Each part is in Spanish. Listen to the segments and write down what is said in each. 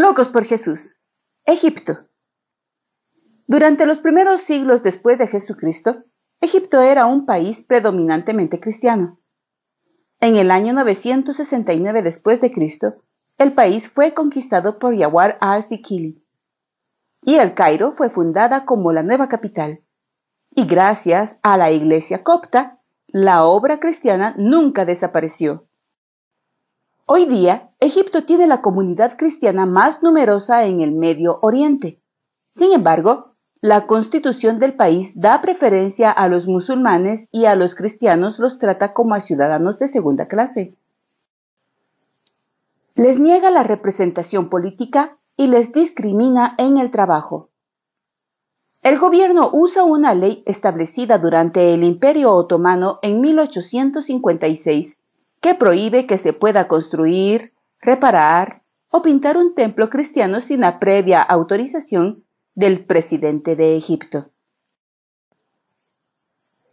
Locos por Jesús. Egipto. Durante los primeros siglos después de Jesucristo, Egipto era un país predominantemente cristiano. En el año 969 después de Cristo, el país fue conquistado por Yawar al-Sikili y el Cairo fue fundada como la nueva capital. Y gracias a la iglesia copta, la obra cristiana nunca desapareció. Hoy día, Egipto tiene la comunidad cristiana más numerosa en el Medio Oriente. Sin embargo, la constitución del país da preferencia a los musulmanes y a los cristianos los trata como a ciudadanos de segunda clase. Les niega la representación política y les discrimina en el trabajo. El gobierno usa una ley establecida durante el Imperio Otomano en 1856 que prohíbe que se pueda construir, reparar o pintar un templo cristiano sin la previa autorización del presidente de Egipto.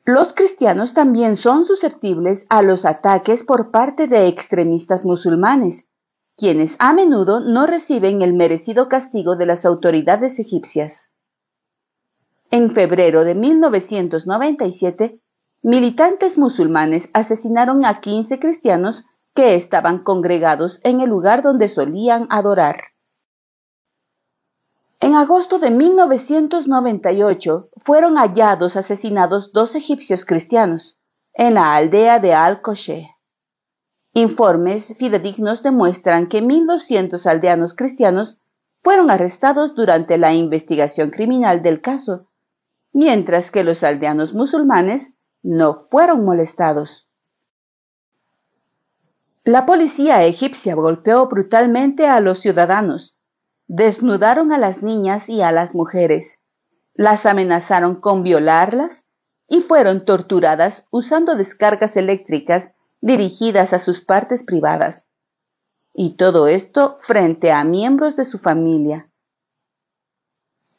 Los cristianos también son susceptibles a los ataques por parte de extremistas musulmanes, quienes a menudo no reciben el merecido castigo de las autoridades egipcias. En febrero de 1997, militantes musulmanes asesinaron a 15 cristianos que estaban congregados en el lugar donde solían adorar. En agosto de 1998 fueron hallados asesinados dos egipcios cristianos en la aldea de Al-Koshe. Informes fidedignos demuestran que 1.200 aldeanos cristianos fueron arrestados durante la investigación criminal del caso, mientras que los aldeanos musulmanes no fueron molestados. La policía egipcia golpeó brutalmente a los ciudadanos, desnudaron a las niñas y a las mujeres, las amenazaron con violarlas y fueron torturadas usando descargas eléctricas dirigidas a sus partes privadas. Y todo esto frente a miembros de su familia.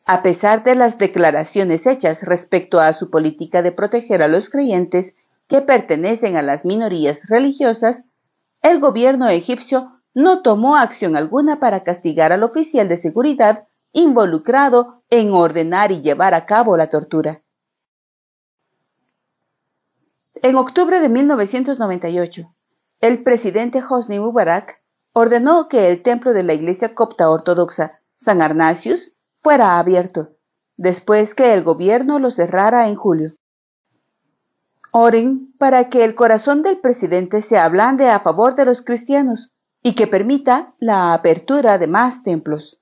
A pesar de las declaraciones hechas respecto a su política de proteger a los creyentes que pertenecen a las minorías religiosas, el gobierno egipcio no tomó acción alguna para castigar al oficial de seguridad involucrado en ordenar y llevar a cabo la tortura. En octubre de 1998, el presidente Hosni Mubarak ordenó que el templo de la iglesia copta ortodoxa San Arnasius fuera abierto, después que el gobierno lo cerrara en julio. Oren para que el corazón del presidente se ablande a favor de los cristianos y que permita la apertura de más templos.